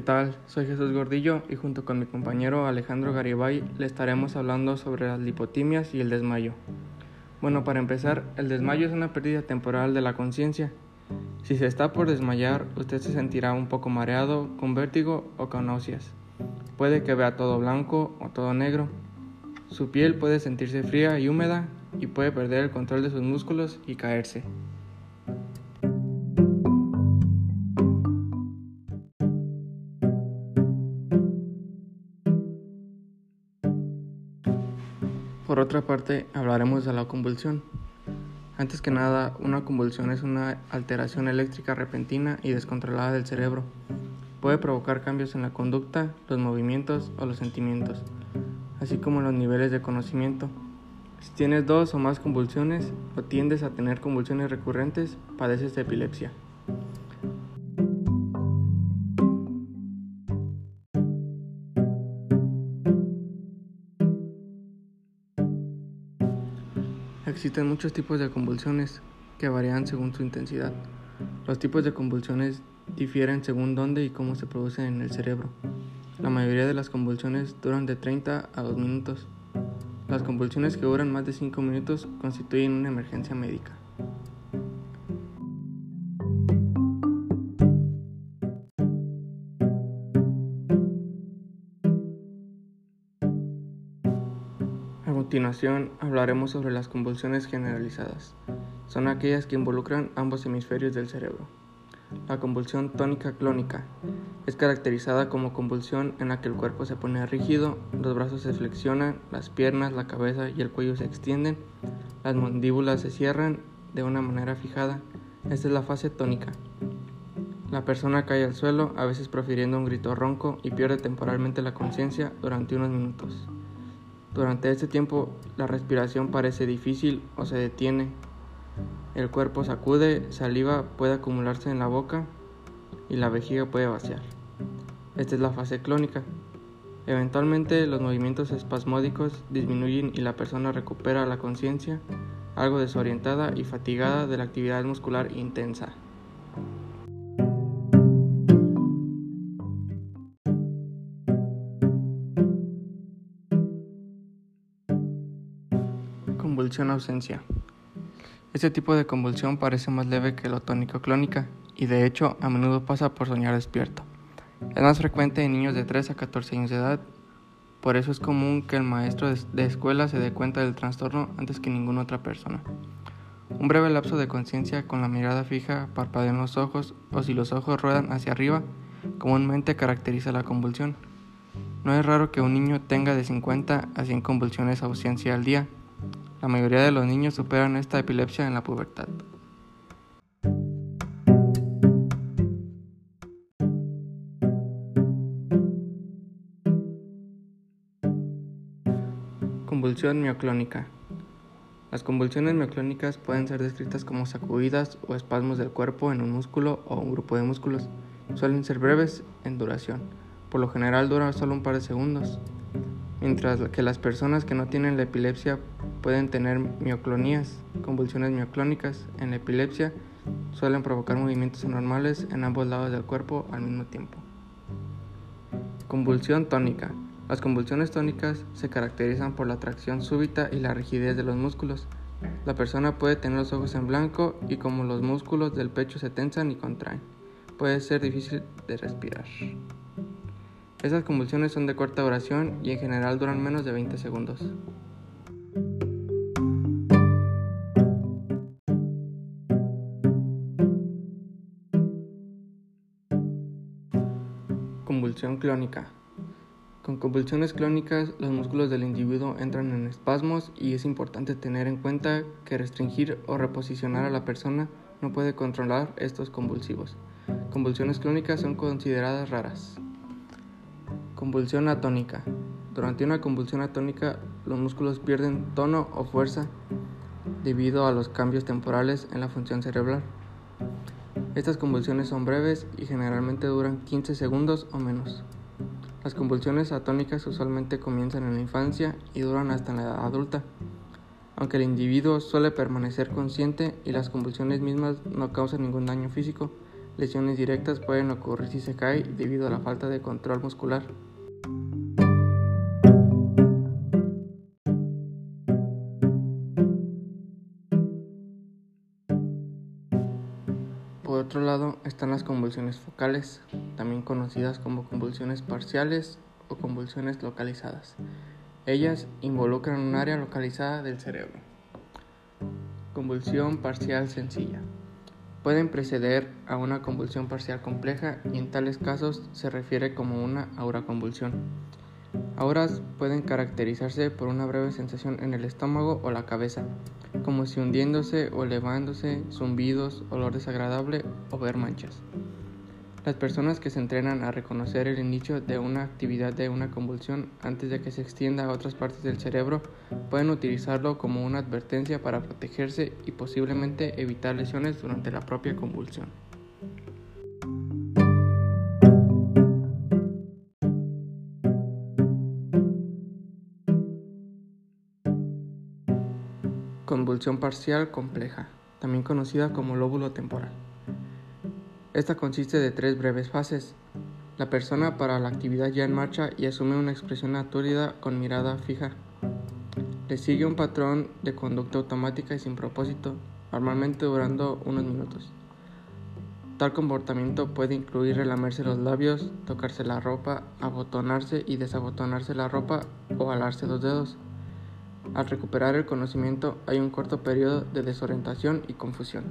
¿Qué tal? Soy Jesús Gordillo y junto con mi compañero Alejandro Garibay le estaremos hablando sobre las lipotimias y el desmayo. Bueno, para empezar, el desmayo es una pérdida temporal de la conciencia. Si se está por desmayar, usted se sentirá un poco mareado, con vértigo o con náuseas. Puede que vea todo blanco o todo negro. Su piel puede sentirse fría y húmeda y puede perder el control de sus músculos y caerse. Por otra parte, hablaremos de la convulsión. Antes que nada, una convulsión es una alteración eléctrica repentina y descontrolada del cerebro. Puede provocar cambios en la conducta, los movimientos o los sentimientos, así como los niveles de conocimiento. Si tienes dos o más convulsiones o tiendes a tener convulsiones recurrentes, padeces de epilepsia. Existen muchos tipos de convulsiones que varían según su intensidad. Los tipos de convulsiones difieren según dónde y cómo se producen en el cerebro. La mayoría de las convulsiones duran de 30 a 2 minutos. Las convulsiones que duran más de 5 minutos constituyen una emergencia médica. Continuación hablaremos sobre las convulsiones generalizadas. Son aquellas que involucran ambos hemisferios del cerebro. La convulsión tónica clónica es caracterizada como convulsión en la que el cuerpo se pone rígido, los brazos se flexionan, las piernas, la cabeza y el cuello se extienden, las mandíbulas se cierran de una manera fijada. Esta es la fase tónica. La persona cae al suelo, a veces profiriendo un grito ronco y pierde temporalmente la conciencia durante unos minutos. Durante este tiempo la respiración parece difícil o se detiene. El cuerpo sacude, saliva puede acumularse en la boca y la vejiga puede vaciar. Esta es la fase clónica. Eventualmente los movimientos espasmódicos disminuyen y la persona recupera la conciencia, algo desorientada y fatigada de la actividad muscular intensa. Convulsión ausencia. Este tipo de convulsión parece más leve que la tónico-clónica y de hecho a menudo pasa por soñar despierto. Es más frecuente en niños de 3 a 14 años de edad, por eso es común que el maestro de escuela se dé cuenta del trastorno antes que ninguna otra persona. Un breve lapso de conciencia con la mirada fija, parpadean los ojos o si los ojos ruedan hacia arriba, comúnmente caracteriza la convulsión. No es raro que un niño tenga de 50 a 100 convulsiones ausencia al día, la mayoría de los niños superan esta epilepsia en la pubertad. Convulsión mioclónica. Las convulsiones mioclónicas pueden ser descritas como sacudidas o espasmos del cuerpo en un músculo o un grupo de músculos. Suelen ser breves en duración. Por lo general duran solo un par de segundos mientras que las personas que no tienen la epilepsia pueden tener mioclonías, convulsiones mioclónicas. En la epilepsia suelen provocar movimientos anormales en ambos lados del cuerpo al mismo tiempo. Convulsión tónica. Las convulsiones tónicas se caracterizan por la tracción súbita y la rigidez de los músculos. La persona puede tener los ojos en blanco y como los músculos del pecho se tensan y contraen, puede ser difícil de respirar. Estas convulsiones son de corta duración y en general duran menos de 20 segundos. Convulsión clónica. Con convulsiones clónicas, los músculos del individuo entran en espasmos y es importante tener en cuenta que restringir o reposicionar a la persona no puede controlar estos convulsivos. Convulsiones clónicas son consideradas raras. Convulsión atónica. Durante una convulsión atónica, los músculos pierden tono o fuerza debido a los cambios temporales en la función cerebral. Estas convulsiones son breves y generalmente duran 15 segundos o menos. Las convulsiones atónicas usualmente comienzan en la infancia y duran hasta la edad adulta. Aunque el individuo suele permanecer consciente y las convulsiones mismas no causan ningún daño físico, Lesiones directas pueden ocurrir si se cae debido a la falta de control muscular. Otro lado están las convulsiones focales, también conocidas como convulsiones parciales o convulsiones localizadas. Ellas involucran un área localizada del cerebro. Convulsión parcial sencilla. Pueden preceder a una convulsión parcial compleja y en tales casos se refiere como una auraconvulsión. Auras pueden caracterizarse por una breve sensación en el estómago o la cabeza, como si hundiéndose o elevándose, zumbidos, olor desagradable o ver manchas. Las personas que se entrenan a reconocer el inicio de una actividad de una convulsión antes de que se extienda a otras partes del cerebro pueden utilizarlo como una advertencia para protegerse y posiblemente evitar lesiones durante la propia convulsión. Convulsión parcial compleja, también conocida como lóbulo temporal. Esta consiste de tres breves fases. La persona para la actividad ya en marcha y asume una expresión aturdida con mirada fija. Le sigue un patrón de conducta automática y sin propósito, normalmente durando unos minutos. Tal comportamiento puede incluir relamerse los labios, tocarse la ropa, abotonarse y desabotonarse la ropa o alarse los dedos. Al recuperar el conocimiento hay un corto periodo de desorientación y confusión.